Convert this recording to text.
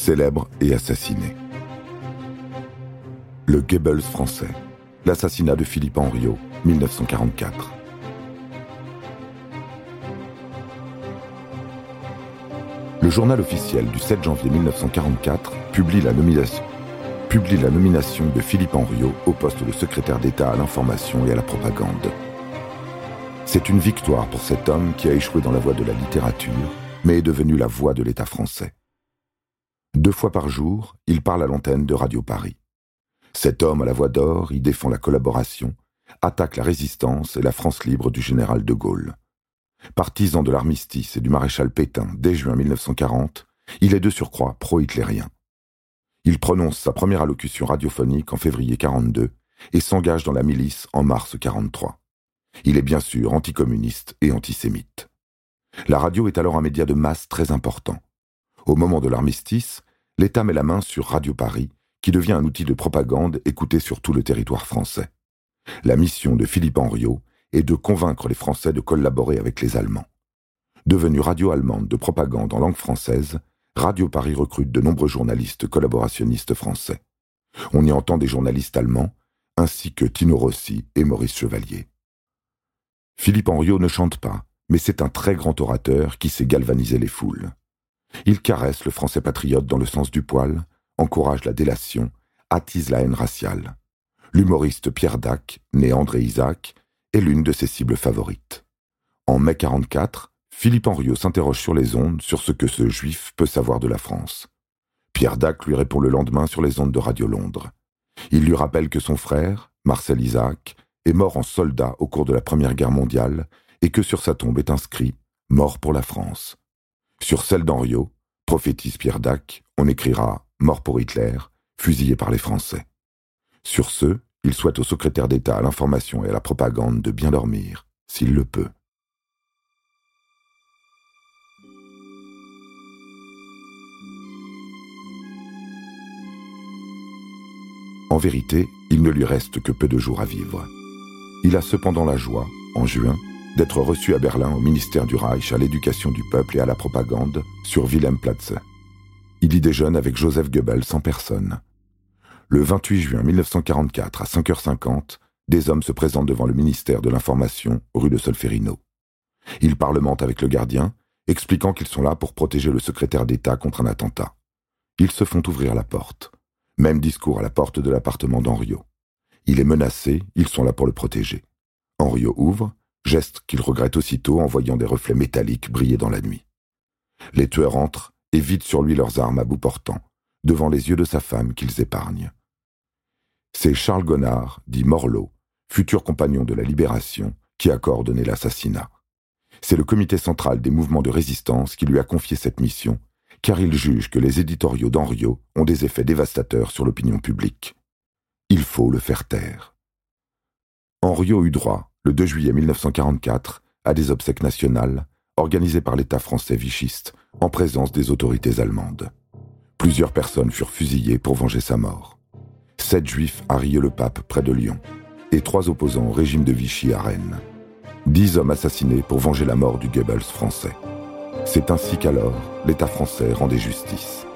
célèbre et assassiné. Le Goebbels français, l'assassinat de Philippe Henriot, 1944. Le journal officiel du 7 janvier 1944 publie la nomination, publie la nomination de Philippe Henriot au poste de secrétaire d'État à l'information et à la propagande. C'est une victoire pour cet homme qui a échoué dans la voie de la littérature, mais est devenu la voix de l'État français. Deux fois par jour, il parle à l'antenne de Radio Paris. Cet homme à la voix d'or y défend la collaboration, attaque la résistance et la France libre du général de Gaulle. Partisan de l'armistice et du maréchal Pétain dès juin 1940, il est de surcroît pro-hitlérien. Il prononce sa première allocution radiophonique en février 42 et s'engage dans la milice en mars 43. Il est bien sûr anticommuniste et antisémite. La radio est alors un média de masse très important. Au moment de l'armistice, l'État met la main sur Radio Paris, qui devient un outil de propagande écouté sur tout le territoire français. La mission de Philippe Henriot est de convaincre les Français de collaborer avec les Allemands. Devenue radio allemande de propagande en langue française, Radio Paris recrute de nombreux journalistes collaborationnistes français. On y entend des journalistes allemands, ainsi que Tino Rossi et Maurice Chevalier. Philippe Henriot ne chante pas, mais c'est un très grand orateur qui sait galvaniser les foules. Il caresse le français patriote dans le sens du poil, encourage la délation, attise la haine raciale. L'humoriste Pierre Dac, né André Isaac, est l'une de ses cibles favorites. En mai 44, Philippe Henriot s'interroge sur les ondes sur ce que ce juif peut savoir de la France. Pierre Dac lui répond le lendemain sur les ondes de Radio Londres. Il lui rappelle que son frère, Marcel Isaac, est mort en soldat au cours de la Première Guerre mondiale et que sur sa tombe est inscrit Mort pour la France. Sur celle d'Henriot, prophétise Pierre Dac, on écrira Mort pour Hitler, fusillé par les Français. Sur ce, il souhaite au secrétaire d'État à l'information et à la propagande de bien dormir, s'il le peut. En vérité, il ne lui reste que peu de jours à vivre. Il a cependant la joie, en juin, d'être reçu à Berlin au ministère du Reich à l'éducation du peuple et à la propagande sur Wilhelmplatz. Il y déjeune avec Joseph Goebbels en personne. Le 28 juin 1944 à 5h50, des hommes se présentent devant le ministère de l'Information rue de Solferino. Ils parlementent avec le gardien, expliquant qu'ils sont là pour protéger le secrétaire d'État contre un attentat. Ils se font ouvrir la porte. Même discours à la porte de l'appartement d'Henriot. Il est menacé, ils sont là pour le protéger. Henriot ouvre, geste qu'il regrette aussitôt en voyant des reflets métalliques briller dans la nuit. Les tueurs entrent et vident sur lui leurs armes à bout portant, devant les yeux de sa femme qu'ils épargnent. C'est Charles Gonard, dit Morlot, futur compagnon de la Libération, qui a coordonné l'assassinat. C'est le comité central des mouvements de résistance qui lui a confié cette mission, car il juge que les éditoriaux d'Henriot ont des effets dévastateurs sur l'opinion publique. Il faut le faire taire. Henriot eut droit, le 2 juillet 1944, à des obsèques nationales organisées par l'État français vichiste en présence des autorités allemandes. Plusieurs personnes furent fusillées pour venger sa mort. Sept juifs à Rieux-le-Pape près de Lyon et trois opposants au régime de Vichy à Rennes. Dix hommes assassinés pour venger la mort du Goebbels français. C'est ainsi qu'alors l'État français rendait justice.